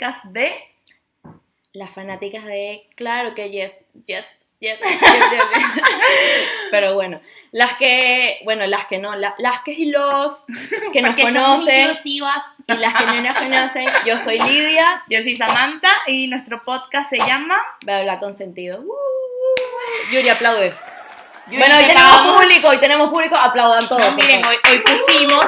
podcast de Las fanáticas de, claro que yes, yes, yes, yes, yes, yes. Pero bueno, las que, bueno, las que no, la- las que y los que nos conocen y las que no nos conocen, yo soy Lidia, Yo soy Samantha y nuestro podcast se llama voy a hablar con sentido. Uh, Yuri, aplaude. Yuri, bueno, hoy te tenemos pagamos. público, hoy tenemos público, aplaudan todos. No, miren, hoy, hoy pusimos.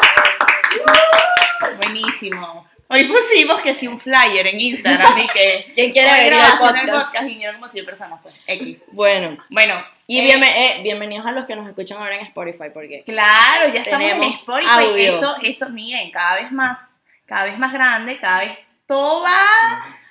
Buenísimo. Hoy pusimos que si un flyer en Instagram y que. ¿Quién quiere venir al podcast? podcast vinieron como 100 personas, pues. X. Bueno, Bueno. y eh, bienve- eh, bienvenidos a los que nos escuchan ahora en Spotify, porque Claro, ya estamos en Spotify. audio. Eso, eso, miren, cada vez más, cada vez más grande, cada vez todo va.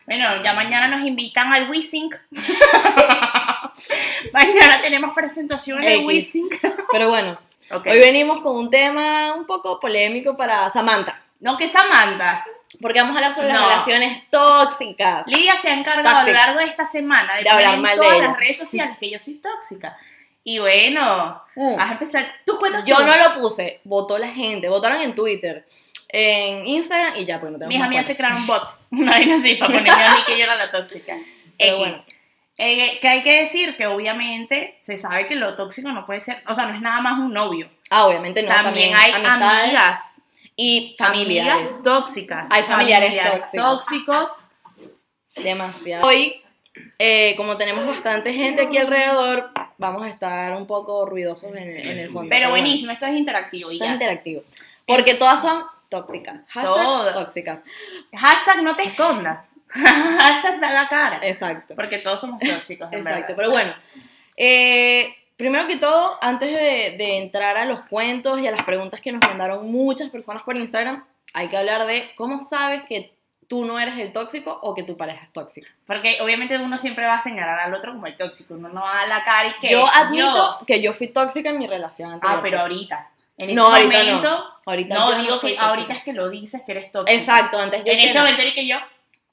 Bueno, ya mañana nos invitan al WeSync. mañana tenemos presentación en. WeSync. pero bueno, hoy venimos con un tema un poco polémico para Samantha, No, que Samantha. Porque vamos a hablar sobre No. las relaciones tóxicas. Lidia se ha encargado a lo largo de esta semana de, De hablar mal de todas las redes sociales que yo soy tóxica. Y bueno, Mm. vas a empezar. ¿Tus cuentas Yo tú? no lo puse, votó la gente, votaron en Twitter, en Instagram y ya, pues no tenemos Mis amigas se crearon bots. Una vaina así para ponerme a mí que yo era la tóxica. Pero X. bueno. Eh, que hay que decir que obviamente se sabe que lo tóxico no puede ser, o sea, no es nada más un novio. Ah, obviamente no, también, también, hay amistades amigas, y familiares. amigas tóxicas. Hay familiares tóxicos. tóxicos. Demasiado. Hoy, eh, como tenemos bastante gente aquí alrededor, vamos a estar un poco ruidosos en, en el fondo. Pero buenísimo, esto es interactivo. Esto es interactivo. Porque todas son tóxicas. Hashtag Todas. tóxicas. Hashtag no te escondas. Hashtag da la cara. Exacto. Porque todos somos tóxicos, en Exacto. verdad. Pero bueno, eh, primero que todo, antes de, de entrar a los cuentos y a las preguntas que nos mandaron muchas personas por Instagram, hay que hablar de cómo sabes que tú no eres el tóxico o que tu pareja es tóxica. Porque obviamente uno siempre va a señalar al otro como el tóxico. Uno no va a dar la cara y que. Yo admito que yo fui tóxica en mi relación anterior. Ah, pero pues. ahorita. En ese No, ahorita momento. no. Ahorita No, digo que ahorita es que lo dices que eres tóxico. Exacto, antes yo En ese no. momento era que yo.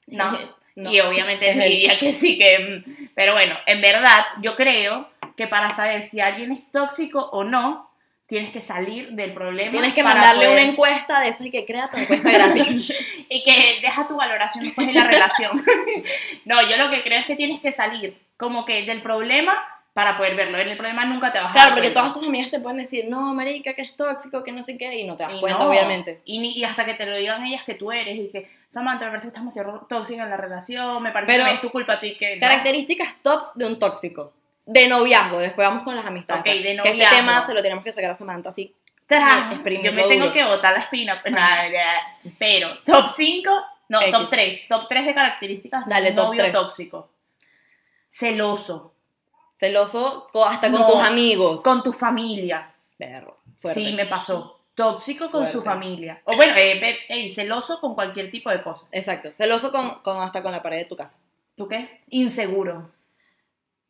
No. No. Y obviamente diría que sí, que. Pero bueno, en verdad, yo creo que para saber si alguien es tóxico o no, tienes que salir del problema. Tienes que mandarle poder- una encuesta de esas que crea tu encuesta gratis. Y que deja tu valoración después de la relación. no, yo lo que creo es que tienes que salir como que del problema para poder verlo. En el problema nunca te vas a claro, dar porque cuenta. todas tus amigas te pueden decir, no, marica, que es tóxico, que no sé qué, y no te das Y cuenta, no, obviamente. Y, ni- y hasta que te lo digan ellas que tú eres y que, Samantha, me parece que estás demasiado tóxica en la relación, me parece Pero- que es tu culpa tú y que... no". Características tops de un tóxico. De noviazgo, después vamos con las amistades. Ok, de Que este noviazgo. tema se lo tenemos que sacar a Samantha, así. Tras, yo me tengo duro. que botar la espina. pues. Pero, top 5, no, X. top 3. Top 3 de características de Dale, un novio tóxico. Celoso. Celoso hasta con No, tus amigos. Con tu familia. Perro, fuerte. Sí, me pasó. Tóxico con su familia. O bueno, eh, eh, celoso con cualquier tipo de cosa. Exacto. Celoso con, con hasta con la pared de tu casa. ¿Tú qué? Inseguro.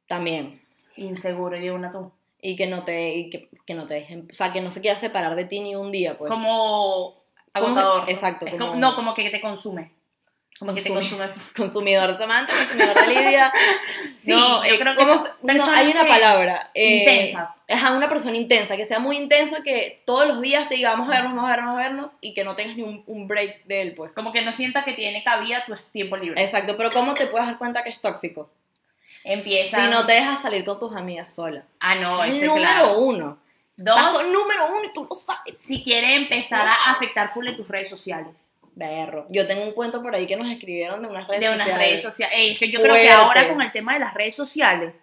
También. Inseguro, y de una tú. Y que no te, y que, que no te dejen, o sea, que no se quiera separar de ti ni un día, pues. como agotador. Exacto, Es como- como- no, como que te consume. Como que te Consume. consume. consumidor de Samantha, consumidor de Lidia. Sí, no, yo eh, creo que ¿cómo son se- no, hay una palabra. eh, intensas. Ajá, una persona intensa, que sea muy intenso, que todos los días te diga, vamos a vernos, vamos a vernos, vamos a vernos, y que no tengas ni un, un break de él, pues. Como que no sienta que tiene cabida tu tiempo libre. Exacto, pero ¿cómo te puedes dar cuenta que es tóxico? Empieza. Si no te dejas salir con tus amigas sola. Ah, no, es el número claro. uno. Dos, Paso número uno y tú lo sabes. si quiere empezar a afectar full en tus redes sociales. Berro. Yo tengo un cuento por ahí que nos escribieron de unas redes de unas sociales. redes sociales. Ey, es que yo creo que ahora con el tema de las redes sociales,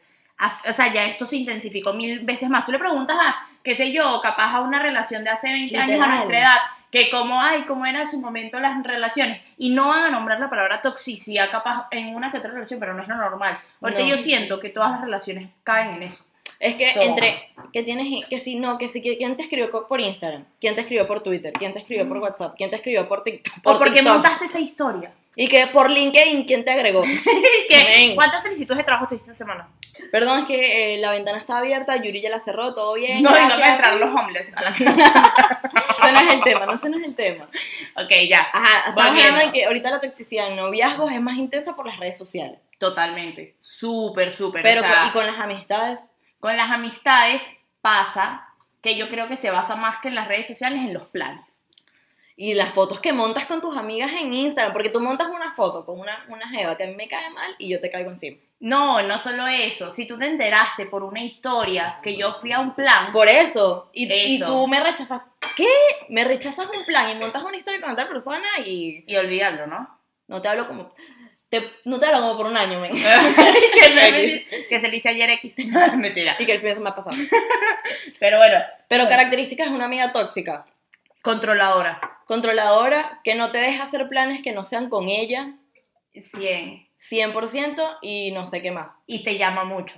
o sea, ya esto se intensificó mil veces más. Tú le preguntas a, qué sé yo, capaz a una relación de hace 20 años a nuestra edad, que cómo, ay, cómo era en su momento las relaciones, y no van a nombrar la palabra toxicidad capaz en una que otra relación, pero no es lo normal. Ahorita No. yo siento que todas las relaciones caen en eso. Es que Todo. entre que tienes que si no, que si que- quién te escribió por Instagram, quién te escribió por Twitter, quién te escribió por WhatsApp, quién te escribió por TikTok, por Mm. o porque TikTok, montaste esa historia. y que por LinkedIn quién te agregó. ¿Qué? ¿Cuántas solicitudes de trabajo tuviste esta semana? Perdón, es que eh, la ventana está abierta, Yuri ya la cerró, todo bien. No, y no me gracias. entraron los homeless a la casa. Ese no es el tema, no ese no es el tema. ok, ya. Ajá, estamos hablando de que ahorita la toxicidad en noviazgos es más intensa por las redes sociales. Totalmente. Súper, súper. Pero o sea, con- y con las amistades, con las amistades pasa que yo creo que se basa más que en las redes sociales en los planes. Y las fotos que montas con tus amigas en Instagram, porque tú montas una foto con una, una jeva que a mí me cae mal y yo te caigo encima. No, no solo eso. Si tú te enteraste por una historia que yo fui a un plan, Por eso. Y, y Eso. tú me rechazas. ¿Qué? Me rechazas un plan y montas una historia con otra persona y y olvidarlo, ¿no? no te hablo como. Te- no te hablo como por un año, men. que, que se le hice ayer X. Mentira. Y que el fin de semana pasado. Pero bueno, Pero características de una amiga tóxica. controladora. Controladora, que no te deja hacer planes que no sean con ella, 100. 100%, y no sé qué más. Y te llama mucho.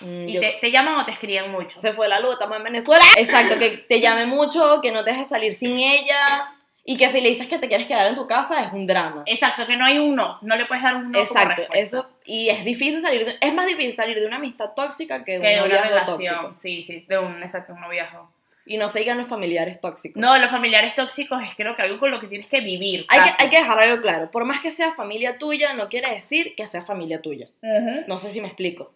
Mm, Y yo- te, te llaman o te escriben mucho. Se fue la luz, estamos en Venezuela. Exacto, que te llame mucho, que no te deje salir sin ella, y que si le dices que te quieres quedar en tu casa es un drama. Exacto, que no hay un no. No le puedes dar un no. como Exacto, respuesta. eso, y es difícil salir, de- es más difícil salir de una amistad tóxica que de Que de un una noviazgo relación. tóxico. Sí, sí, de un, exacto, un noviazgo. Y no se digan los familiares tóxicos. No, los familiares tóxicos es creo que algo con lo que tienes que vivir. Hay que, hay que dejar algo claro, por más que sea familia tuya, no quiere decir que sea familia tuya. Ujú. No sé si me explico.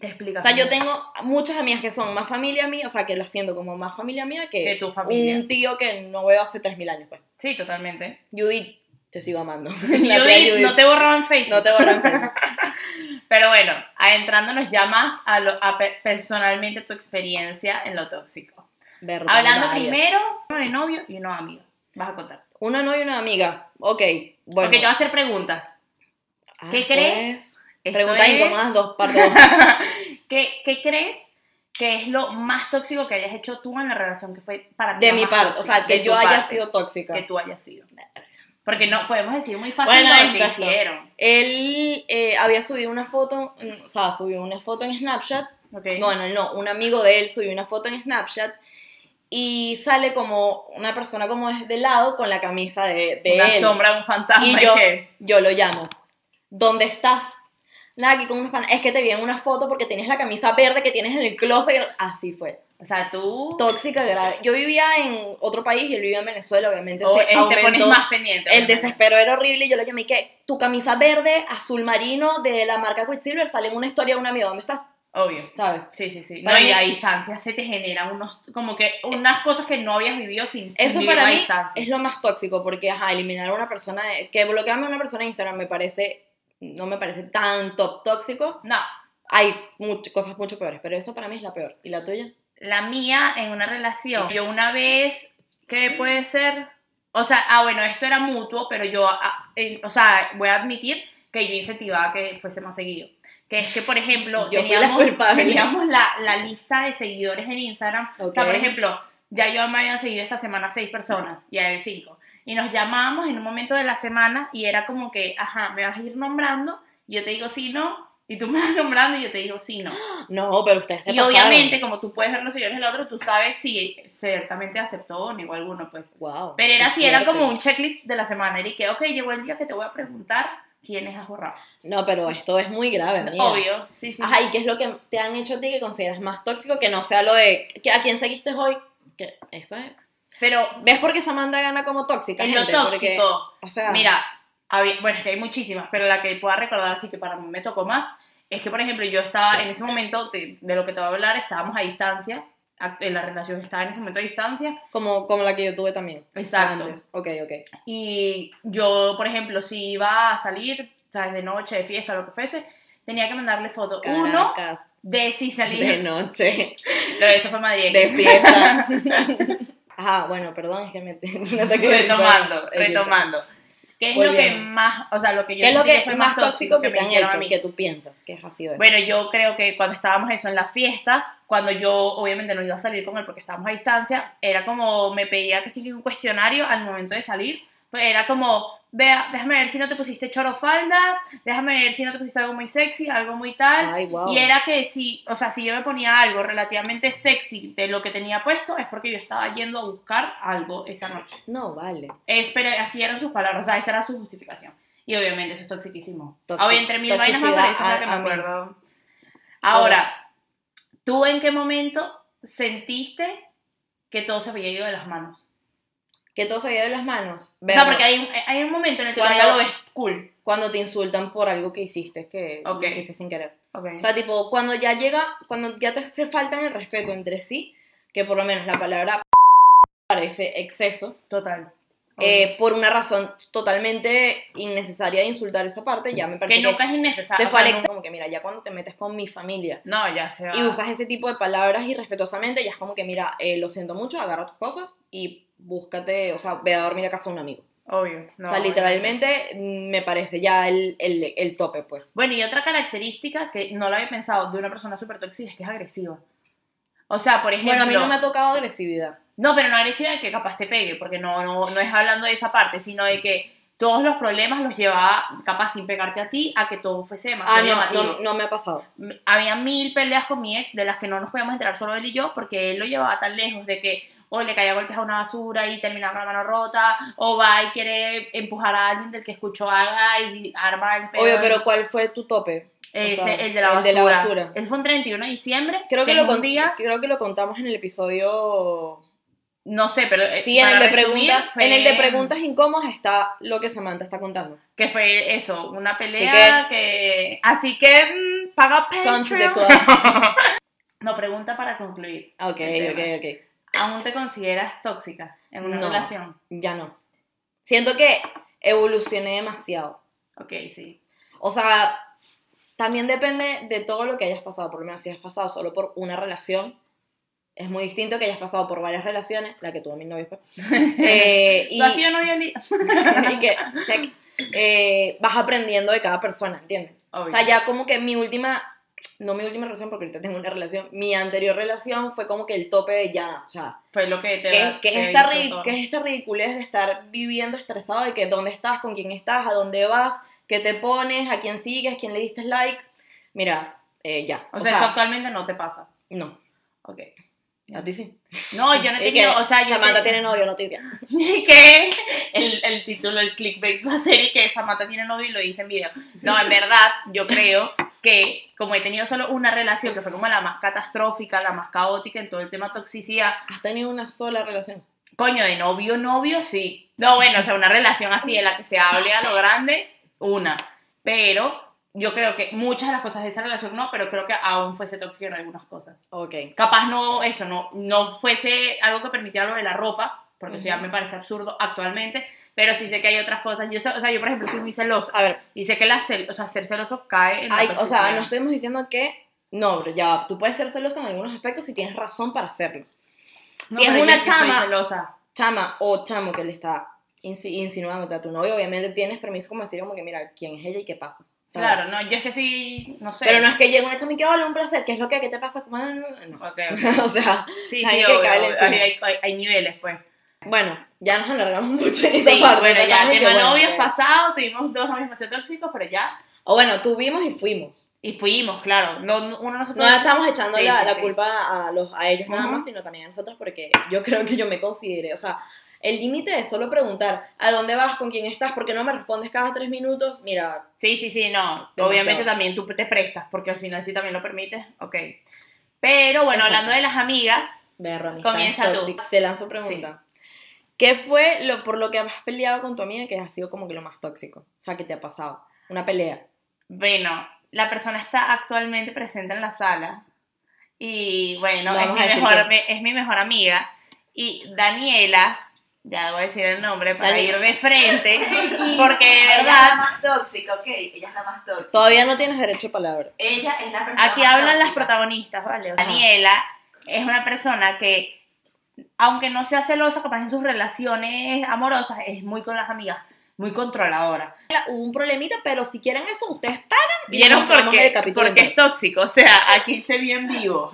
Te explicas. O sea, yo tengo muchas amigas que son más familia mía, o sea, que las siento como más familia mía que, Que tu familia. un tío que no veo hace 3.000 años, pues. Sí, totalmente. Judith, te sigo amando. Judith, no te borraba en Facebook. No te borro en Facebook. Pero bueno, adentrándonos ya más a, lo, a pe- personalmente tu experiencia en lo tóxico. Verdad, Hablando varias. primero uno de novio y uno de amigo. Vas a contar. Una novia y una amiga. Ok, bueno. Porque te voy a hacer preguntas. Ah, ¿qué esto crees? es- Esto Preguntas es- incómodas dos, parte dos. ¿Qué, qué crees que es lo más tóxico que hayas hecho tú en la relación que fue para ti De mi parte, o sea, que yo haya parte, sido tóxica. Que tú hayas sido. Porque no podemos decir muy fácil Bueno, lo que esta es la- hicieron. Él eh, había subido una foto, mm, o sea, subió una foto en Snapchat. ¿ok? No, Bueno, no, un amigo de él subió una foto en Snapchat y sale como una persona como de lado con la camisa de, de Una él. sombra, un fantasma. Y ¿y yo, qué? yo lo llamo. ¿Dónde estás? Nada, aquí con unos panas. Es que te vi en una foto porque tienes la camisa verde que tienes en el closet. Así fue. O sea, tú... Tóxica grave. Yo vivía en otro país y él vivía en Venezuela, obviamente. o, se eh, te pones más pendiente. El obviamente. desespero era horrible y yo le llamé que tu camisa verde, azul marino de la marca Quicksilver sale en una historia de un amigo. ¿Dónde estás? Obvio. ¿Sabes? Sí, sí, sí. Para no, y a distancia se te generan unos, como que unas cosas que no habías vivido sin, sin Eso vivir para a mí distancia. es lo más tóxico porque, ajá, eliminar a una persona, que bloquearme a una persona en Instagram me parece, no me parece tan top tóxico. No, Hay muchas cosas mucho peores, pero eso para mí es la peor. ¿Y la tuya? la mía en una relación. Yo una vez, ¿qué puede ser? O sea, ah, bueno, esto era mutuo, pero yo, ah, eh, o sea, voy a admitir que yo incentivaba que fuese más seguido. Que es que, por ejemplo, Yo fui la teníamos, teníamos la, la lista de seguidores en Instagram. O sea, por ejemplo, ya yo me habían seguido esta semana seis personas, y a él cinco. Y nos llamábamos en un momento de la semana y era como que, ajá, me vas a ir nombrando, y yo te digo sí, no, y tú me vas nombrando y yo te digo sí, no. No, pero ustedes se Y pasaron. obviamente, como tú puedes ver los seguidores del otro, tú sabes si ciertamente aceptó o negó alguno, pues. Wow. Pero era así, era como un checklist de la semana. Y que, ok, llegó el día que te voy a preguntar quiénes has borrado. No, pero esto es muy grave, amiga. Obvio, sí, sí. Ajá, ¿y qué es lo que te han hecho a ti que consideras más tóxico que no sea lo de que a quién seguiste hoy? Que esto es... Pero ¿Ves por qué Samantha gana como tóxica? en lo gente? Porque, tóxico, o sea, mira, había- bueno, es que hay muchísimas, pero la que pueda recordar, sí que para mí me tocó más, es que, por ejemplo, yo estaba en ese momento, de, de lo que te voy a hablar, estábamos a distancia, en la relación estaba en ese momento a distancia, como, como la que yo tuve también. Exacto. Antes. Ok, ok. Y yo, por ejemplo, si iba a salir, ¿sabes? De noche, de fiesta, lo que fuese, tenía que mandarle foto. Uno, de si salía. de noche, No, eso fue Madrid. de fiesta. Ajá, bueno, perdón, es que me un ataque de risa. retomando, retomando. ¿Qué es Muy lo que más, o sea, lo que yo ¿Qué es lo que fue más tóxico que me te han hecho? Que tú piensas que ha sido eso. Bueno, yo creo que cuando estábamos eso en las fiestas, cuando yo obviamente no iba a salir con él porque estábamos a distancia, era como me pedía que sí un cuestionario al momento de salir, pues era como, vea, déjame ver si no te pusiste choro falda, déjame ver si no te pusiste algo muy sexy, algo muy tal. Ay, wow. Y era que si, o sea, si yo me ponía algo relativamente sexy de lo que tenía puesto, es porque yo estaba yendo a buscar algo esa noche. No, vale. Es, pero así eran sus palabras, o sea, esa era su justificación. Y obviamente eso es toxiquísimo. Toxi- Oye, entre mil vainas más, eso es lo que me acuerdo. Ahora, ¿tú en qué momento sentiste que todo se había ido de las manos? Que todo se de las manos. O sea, Verlo. porque hay un, hay un momento en el que Cuando- lo ves cool. Cuando te insultan por algo que hiciste, que Ok. lo hiciste sin querer. Ok. O sea, tipo, cuando ya llega, cuando ya te se faltan el respeto entre sí, que por lo menos la palabra parece exceso. Total. eh, por una razón totalmente innecesaria de insultar esa parte, ya me parece que nunca es innecesario. se fue o al sea, como que mira, ya cuando te metes con mi familia No, ya se va. y usas ese tipo de palabras irrespetuosamente, ya es como que mira, eh, lo siento mucho, agarra tus cosas y búscate, o sea, ve a dormir a casa de un amigo. Obvio. no, o sea, literalmente me parece ya el, el, el tope, pues. Bueno, y otra característica que no lo había pensado de una persona súper tóxica es que es agresiva. O sea, por ejemplo. Bueno, a mí no me ha tocado agresividad. No, pero no agresiva de que capaz te pegue, porque no, no, no es hablando de esa parte, sino de que todos los problemas los llevaba, capaz sin pegarte a ti, a que todo fuese demasiado Ah, no, llamativo. no, no me ha pasado. Había mil peleas con mi ex de las que no nos podíamos enterar solo él y yo, porque él lo llevaba tan lejos de que o le caía golpes a una basura y terminaba con la mano rota, o va y quiere empujar a alguien del que escuchó algo y arma el pedo. Obvio, pero ¿cuál fue tu tope? Ese, O sea, el, de la, el de la basura. Ese fue un 31 de diciembre. Creo que, lo día, creo que lo contamos en el episodio... no sé, pero eh, Sí, en el, de preguntas, fue- en el de preguntas incómodas está lo que Samantha está contando. Que fue eso, una pelea que... Así que, mm, paga Patreon. no, pregunta para concluir. Ok, ok, ok. ¿Aún te consideras tóxica en una No. relación? Ya no. Siento que evolucioné demasiado. Ok, sí. O sea, también depende de todo lo que hayas pasado. Por lo menos si has pasado solo por una relación, es muy distinto que hayas pasado por varias relaciones, la que tuvo mi novio. Eh, y, ¿Tú has sido novia y que, check, eh, vas aprendiendo de cada persona, ¿entiendes? Obvio. O sea, ya como que mi última, no mi última relación porque ahorita tengo una relación, mi anterior relación fue como que el tope de ya, o sea, Fue lo que te ¿qué, qué te es, esta qué es esta ridiculez de estar viviendo estresado de que dónde estás, con quién estás, a dónde vas, qué te pones, a quién sigues, quién le diste like? Mira, eh, ya. O sea, eso actualmente no te pasa. no, Ok. A ti sí. No, yo no he tenido, o sea, yo Samantha te- tiene novio, noticia. que el, el título, el clickbait va a ser y que Samantha tiene novio y lo dice en video. No, en verdad, yo creo que como he tenido solo una relación que fue como la más catastrófica, la más caótica en todo el tema toxicidad, ¿Has tenido una sola relación? coño, de novio, novio, sí. No, bueno, o sea, una relación así en la que se hable a lo grande, una. Pero yo creo que muchas de las cosas de esa relación no, pero creo que aún fuese tóxico en algunas cosas. Ok. Capaz no, eso, no, no fuese algo que permitiera lo de la ropa, porque eso ya me parece absurdo actualmente, pero sí sé que hay otras cosas. Yo sé, o sea, yo por ejemplo soy muy celosa A ver, y sé que la cel- o sea, ser celoso cae en la Ay, o sea, no estamos diciendo que. No, pero ya, tú puedes ser celoso en algunos aspectos si tienes razón para hacerlo. No, si es una chama- celosa. Chama o chamo que le está insi- insinuándote a tu novio, obviamente tienes permiso como decir, como que mira, quién es ella y qué pasa. ¿Sabes? Claro, no, yo es que soy, no sé. Pero no es que llegue una que hola, un placer, ¿qué es lo que, qué te pasa? Como, No, no, no. Ok, ok. o sea, Sí, Hay sí, que obvio. encima. hay, hay- hay niveles, pues. bueno, ya nos alargamos mucho en esa Sí, parte. bueno, ya, que, tema bueno, novios que- pasados, tuvimos dos novios demasiado tóxicos, pero ya. O bueno, tuvimos y fuimos. Y fuimos, claro. No, no- uno no se No puede- estamos echando Sí, la, sí, la sí. culpa a, los, a ellos nada Ujú. más, sino también a nosotros, porque yo creo que yo me consideré, o sea, el límite es solo preguntar a dónde vas, con quién estás, porque no me respondes cada tres minutos, mira, Sí, sí, sí, no. Demasiado. Obviamente también tú te prestas, porque al final sí también lo permites. Ok. Pero bueno, Exacto. hablando de las amigas, berro, Comienza tú. Te lanzo pregunta. ¿Qué fue lo, por lo que has peleado con tu amiga que ha sido como que lo más tóxico? O sea, ¿qué te ha pasado? Una pelea. bueno, la persona está actualmente presente en la sala. Y bueno, No es mi, mejor, es mi mejor amiga. Y Daniela, ya voy a decir el nombre para ir de frente, porque de Ella es la verdad, más tóxica, ok. Ella es la más tóxica. Todavía no tienes derecho a palabra. Ella es la persona aquí más hablan las tóxica. protagonistas, ¿vale? Daniela es una persona que, aunque no sea celosa, capaz en sus relaciones amorosas, es muy con las amigas, muy controladora. Hubo un problemita, pero si quieren esto, ustedes pagan. y ¿Vieron por qué? Porque es tóxico, o sea, aquí se bien vivo.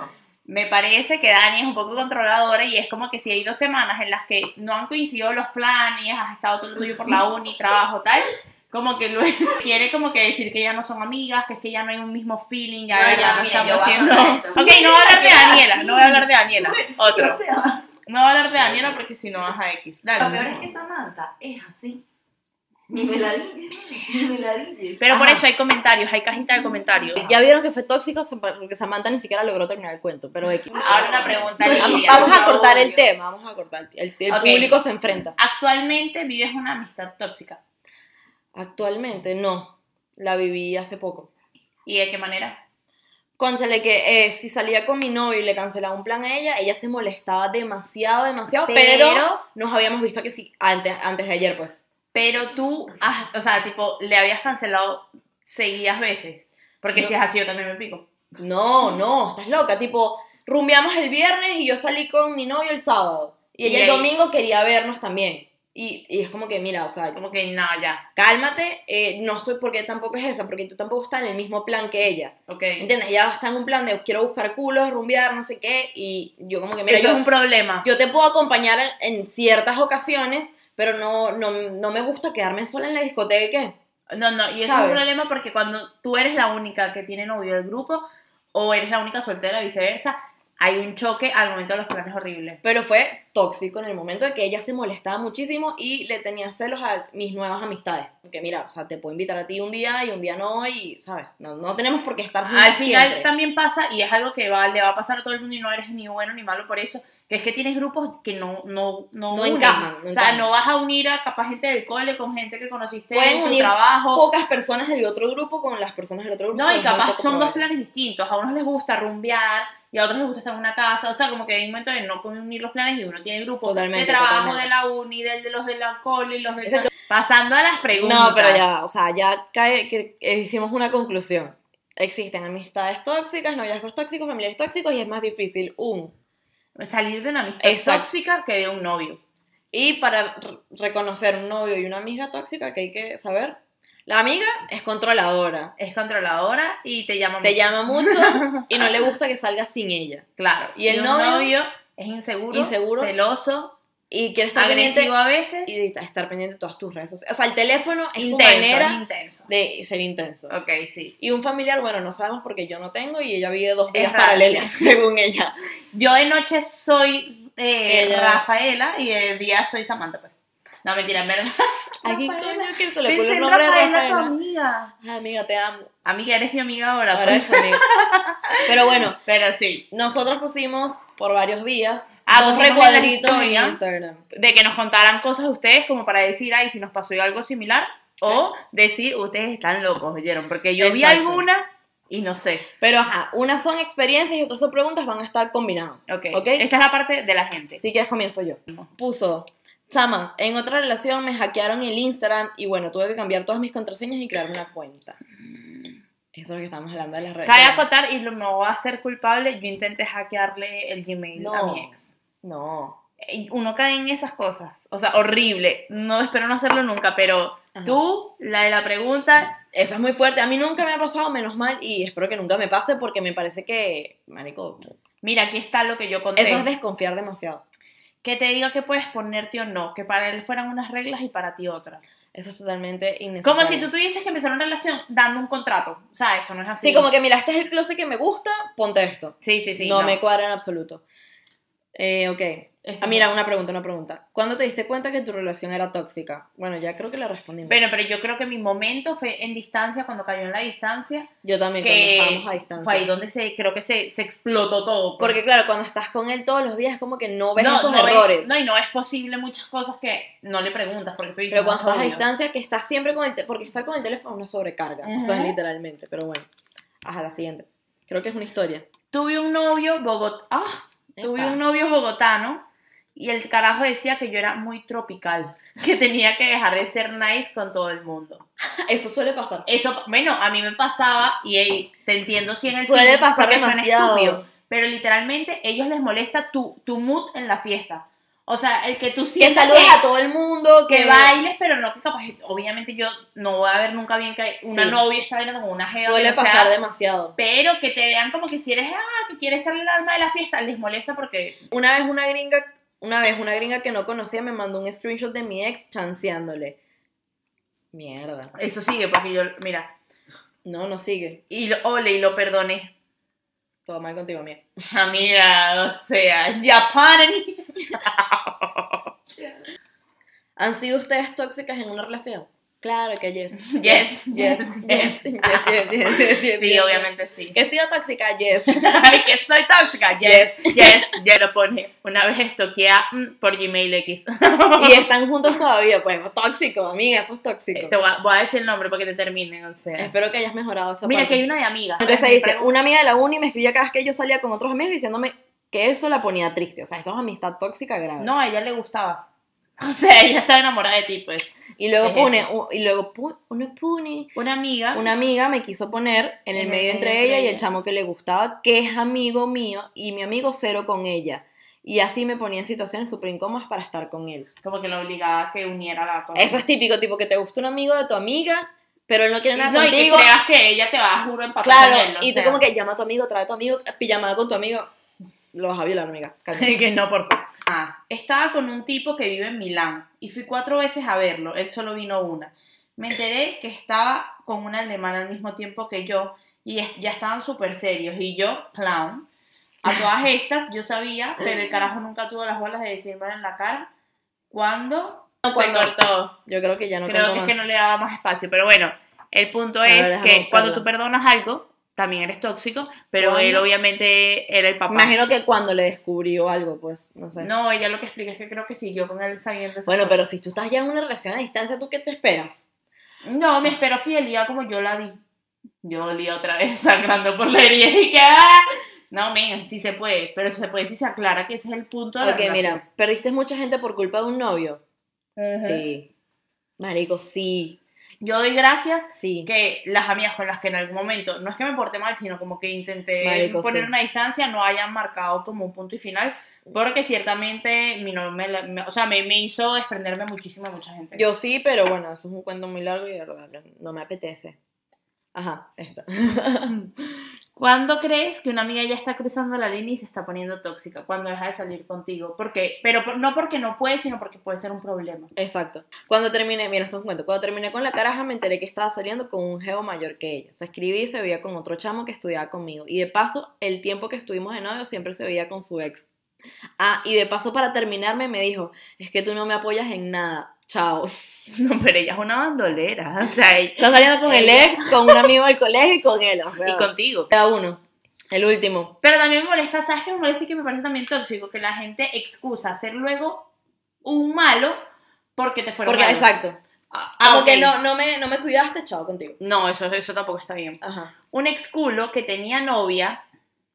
Me parece que Dani es un poco controladora y es como que si hay dos semanas en las que no han coincidido los planes, has estado todo el tuyo por la uni, trabajo, tal, como que luego quiere como que decir que ya no son amigas, que es que ya no hay un mismo feeling, ya, No, ya ya, no mira, estamos haciendo... Ok, no voy a hablar de Daniela, no voy a hablar de Daniela, otro. O sea, No voy a hablar de Daniela porque si no vas a X. Lo Dale. peor es que Samantha es así. Ni me la dije. Ni me la dije. Pero por eso hay comentarios, hay cajita de comentarios. Ya vieron que fue tóxico porque Samantha ni siquiera logró terminar el cuento, pero X. Ahora una pregunta, Vamos, Lidia. vamos a cortar el tema, vamos a cortar. El, el público se enfrenta. Actualmente vives una amistad tóxica. Actualmente no, la viví hace poco. ¿Y de qué manera? Conchale, que eh, si salía con mi novio y le cancelaba un plan a ella, ella se molestaba demasiado, demasiado, pero, Pero, nos habíamos visto que sí, antes, antes de ayer, pues. Pero tú, ah, o sea, tipo, le habías cancelado seguidas veces. Porque No. si es así, yo también me pico. No, no, estás loca, tipo, rumbeamos el viernes y yo salí con mi novio el sábado. Y ella Y el ahí- domingo quería vernos también. Y, y es como que, mira, o sea, Como que, no, ya. cálmate, eh, no estoy, porque tampoco es esa, porque tú tampoco estás en el mismo plan que ella. Ok. ¿Entiendes? Ella está en un plan de quiero buscar culos, rumbear, no sé qué, y yo como que, mira, Eso yo, es un problema. yo te puedo acompañar en ciertas ocasiones, pero no, no, no me gusta quedarme sola en la discoteca. No, no, y eso es un problema porque cuando tú eres la única que tiene novio del grupo o eres la única soltera, viceversa, hay un choque al momento de los planes horribles. Pero fue tóxico en el momento de que ella se molestaba muchísimo y le tenía celos a mis nuevas amistades. Porque mira, o sea, te puedo invitar a ti un día y un día no, y, ¿sabes? No, no tenemos por qué estar Al final también pasa, y es algo que va, le va a pasar a todo el mundo y no eres ni bueno ni malo por eso, que es que tienes grupos que no, no, no, No unen. encajan, no o sea, encajan. no vas a unir a capaz gente del cole con gente que conociste Pueden en tu unir trabajo. Pocas personas del otro grupo con las personas del otro grupo. No, y capaz son dos planes distintos. A unos les gusta rumbear y a otros les gusta estar en una casa. O sea, como que hay un momento de no unir los planes y uno tiene grupos Totalmente, de trabajo totalmente. de la uni, del de los de la cole y los de... Exacto. Pasando a las preguntas. No, pero ya, o sea, ya cae, que hicimos una conclusión. Existen amistades tóxicas, noviazgos tóxicos, familiares tóxicos y es más difícil un. Salir de una amistad Exacto. tóxica que de un novio. Y para reconocer un novio y una amiga tóxica que hay que saber, la amiga es controladora, Es controladora y te llama te mucho. llama mucho y no le gusta que salgas sin ella. Claro. Y el un novio- es inseguro, Inseguro. celoso, Y quiere estar pendiente a veces, y estar pendiente de todas tus redes sociales. O sea, el teléfono es su intenso, manera intenso. de ser intenso. Ok, sí. Y un familiar, bueno, no sabemos porque yo no tengo y ella vive dos vidas paralelas, según ella. Yo de noche soy eh, Ella- Rafaela y de día soy Samantha, pues. No, mentira, en verdad. ¿A quién coño que se le pone el en nombre de Rafaela, tu amiga. Ay, amiga, te amo. Amiga, eres mi amiga ahora. Ahora pues. es amiga. Pero bueno, Pero sí, nosotros pusimos por varios días Ah, dos recuadritos en. Instagram. de que nos contaran cosas de ustedes como para decir, ay, si nos pasó algo similar. O decir, ustedes están locos, ¿oyeron? Porque yo vi Exacto. algunas y no sé. Pero ajá, unas son experiencias y otras son preguntas, van a estar combinados. Ok. ¿Ok? Esta es la parte de la gente. Si quieres comienzo yo. Puso, chamas, en otra relación me hackearon el Instagram y bueno, tuve que cambiar todas mis contraseñas y crear una cuenta. Eso es lo que estamos hablando de las redes. Cabe acotar y lo- me voy a hacer culpable. Yo intenté hackearle el Gmail a No. mi ex. No. Uno cae en esas cosas. O sea, horrible. No espero no hacerlo nunca, pero Ajá. tú, la de la pregunta, Eso es muy fuerte. A mí nunca me ha pasado, menos mal, y espero que nunca me pase porque me parece que, marico, mira, aquí está lo que yo conté. eso es desconfiar demasiado. Que te diga que puedes ponerte o no. Que para él fueran unas reglas y para ti otras. Eso es totalmente innecesario. Como si tú tuvieses que empezar una relación dando un contrato. O sea, eso no es así. Sí, como que mira, este es el closet que me gusta, ponte esto. Sí, sí, sí. no, me cuadra en absoluto. Eh, ok. Ah, no. mira, una pregunta, una pregunta. ¿Cuándo te diste cuenta que tu relación era tóxica? Bueno, ya creo que la respondimos. Bueno, pero yo creo que mi momento fue en distancia, cuando cayó en la distancia. Yo también, que cuando estábamos a distancia. Fue ahí donde se, creo que se, se explotó todo. pues. Porque claro, cuando estás con él todos los días es como que no ves esos no es- errores. no, y no es posible muchas cosas que no le preguntas, porque tú dices, pero cuando "No, estás a obvio". distancia, que estás siempre con el... te- porque estar con el teléfono es una sobrecarga. O sea, literalmente. Pero bueno. Ajá, la siguiente. Creo que es una historia. Tuve un novio bogotano. Ah, tuve un novio bogotano y el carajo decía que yo era muy tropical, que tenía que dejar de ser nice con todo el mundo. Eso suele pasar. Eso, bueno, a mí me pasaba y ey, te entiendo si en el Suele pasar demasiado. estúpido, pero literalmente ellos les molesta tu, tu mood en la fiesta. O sea, el que tú Que sientas saludes que, a todo el mundo, que, que bailes, pero no que capaz, obviamente yo no voy a ver nunca bien que una Sí. novia está bailando con una jeva. Suele sea- pasar demasiado. pero que te vean como que si eres, ah, que quieres ser el alma de la fiesta, les molesta porque Una vez una gringa, una vez una gringa que no conocía me mandó un screenshot de mi ex chanceándole. Mierda. eso sigue, porque yo, mira, No, no sigue. y lo, ole, y lo perdoné. Todo mal contigo, mía. Amiga, o sea, Japan ¿Han sido ustedes tóxicas en una relación? Claro que yes. Yes, yes, Yes, yes. Sí, obviamente sí. Que he sido tóxica, yes. Ay, que soy tóxica. Yes, yes. Ya lo pone. Una vez estoqué mm, por Gmail X. Y están juntos todavía, pues, tóxico, amiga, eso es tóxico. Te voy a, decir el nombre para que te terminen, o sea. Espero que hayas mejorado esa Mira, que hay una de amigas. Entonces dice, una amiga de la uni me escribía cada vez que yo salía con otros amigos diciéndome que eso la ponía triste. O sea, eso es amistad tóxica grave. No, a ella le gustabas. O sea, ella estaba enamorada de ti, pues. Y luego Es pone, eso. y luego pu- una pone, Una amiga. una amiga me quiso poner en el medio entre entre ella y el ella. chamo que le gustaba, que es amigo mío, y mi amigo cero con ella. Y así me ponía en situaciones súper incómodas para estar con él. Como que la obligaba a que uniera la cosa. Eso es típico, tipo que te gusta un amigo de tu amiga, pero él no quiere nada no, y que contigo. creas que ella te va a juro empatar Claro, con él. y tú sea. como que llama a tu amigo, trae a tu amigo, pijamada con tu amigo. Lo vas a violar, amiga. que no, por favor. Ah, estaba con un tipo que vive en Milán y fui cuatro veces a verlo, él solo vino una. Me enteré que estaba con una alemana al mismo tiempo que yo y ya estaban súper serios y yo, clown. A todas estas yo sabía, pero el carajo nunca tuvo las bolas de decirme en la cara cuando cuando- se cortó. Yo creo que ya no Creo que es que no le daba más espacio, pero bueno, el punto A es que buscarla. cuando tú perdonas algo, también eres tóxico, pero él obviamente era el papá. Imagino que cuando le descubrió algo, pues, no sé. No, ella lo que explica es que creo que siguió con él sabiendo bueno, pero si tú estás ya en una relación a distancia, ¿tú qué te esperas? No, me espero fidelidad como yo la di. Yo dolí otra vez sangrando por la herida y que... ¡ah! No, men, sí se puede, pero se puede si se aclara que ese es el punto de la Ok, mira, ¿perdiste mucha gente por culpa de un novio? relación. Sí. Marico, sí. Yo doy gracias Sí. que las amigas con las que en algún momento, no es que me porté mal, sino como que intenté Marico, poner sí. una distancia, no hayan marcado como un punto y final, porque ciertamente mi novio me, me- o sea, me, me hizo desprenderme muchísimo de mucha gente. Yo sí, pero bueno, eso es un cuento muy largo y de verdad no me apetece. Ajá, esta. ¿Cuándo crees que una amiga ya está cruzando la línea y se está poniendo tóxica? Cuando deja de salir contigo. ¿Por qué? Pero no porque no puede, sino porque puede ser un problema. Exacto. Cuando terminé, mira, esto es un cuento. Cuando terminé con la caraja me enteré que estaba saliendo con un geo mayor que ella. Se escribía y se veía con otro chamo que estudiaba conmigo. Y de paso, el tiempo que estuvimos de novio siempre se veía con su ex. Ah, y de paso para terminarme me dijo, es que tú no me apoyas en nada. Chao. No, pero ella es una bandolera. O sea, ella- Está saliendo con el ex, con un amigo del colegio y con él. O sea, y contigo. cada uno. El último. Pero también me molesta, ¿sabes qué me molesta y que me parece también tóxico? Que la gente excusa ser luego un malo porque te fueron Porque, exacto. Ah, Como que no, no, me, no me cuidaste, chao contigo. No, eso, eso tampoco está bien. Ajá. un ex culo que tenía novia,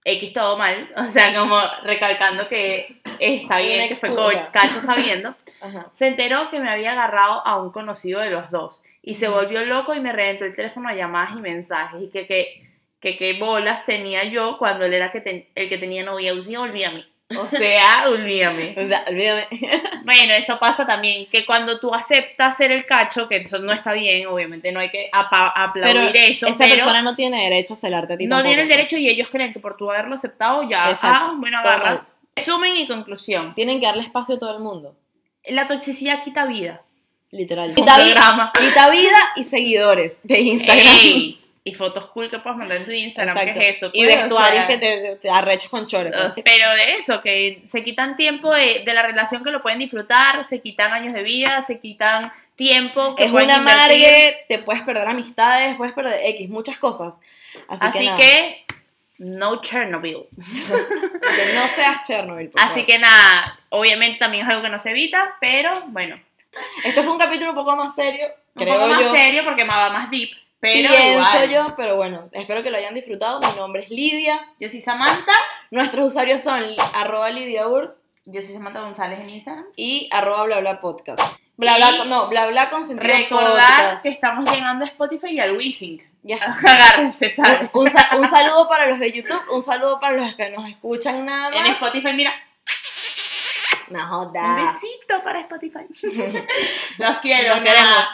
X todo mal, o sea, como recalcando que está bien, que fue cacho sabiendo, Ajá. se enteró que me había agarrado a un conocido de los dos y se volvió loco y me reventó el teléfono a llamadas y mensajes y que que, que, qué bolas tenía yo cuando él era que ten- el que tenía novia, o sea, olvídame. O sea, olvídame. O sea, olvídame. Bueno, eso pasa también, que cuando tú aceptas ser el cacho, que eso no está bien, obviamente no hay que aplaudir Pero eso, esa pero persona no tiene derecho a celarte a ti no tampoco, tienen pues. derecho y ellos creen que por tú haberlo aceptado ya, ah, bueno, agarra. Resumen y conclusión. Tienen que darle espacio a todo el mundo. La toxicidad quita vida. Literal. Quita, vi- quita vida y seguidores de Instagram. Ey, y fotos cool que puedes mandar en tu Instagram, Exacto. ¿qué es eso? y pues? O vestuarios sea, que te, te arrechas con chores. pues. Pero de eso, que se quitan tiempo de, de la relación que lo pueden disfrutar, se quitan años de vida, se quitan tiempo que Es una amargue, te puedes perder amistades, puedes perder X, muchas cosas. Así, Así que, nada, que, no Chernobyl. que no seas Chernobyl. por Así favor. que nada, obviamente también es algo que no se evita, pero bueno, Este fue un capítulo un poco más serio, un creo poco más yo. serio porque me va más deep. Pero Pienso igual. yo, pero bueno, espero que lo hayan disfrutado. Mi nombre es Lidia. Yo soy Samantha. Nuestros usuarios son arroba lidiaur Yo soy Samantha González en Instagram. y arroba bla bla podcast. Bla bla, Y no, bla bla con sentido Recordar podcast. que estamos llegando a Spotify y al Weezing. Ya. Agárrense, ¿sabes? Un, un sa- un saludo para los de YouTube, un saludo para los que nos escuchan nada En. Spotify, mira, No un joda. besito para Spotify. Los quiero, Los queremos.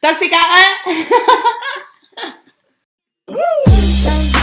Toxicada.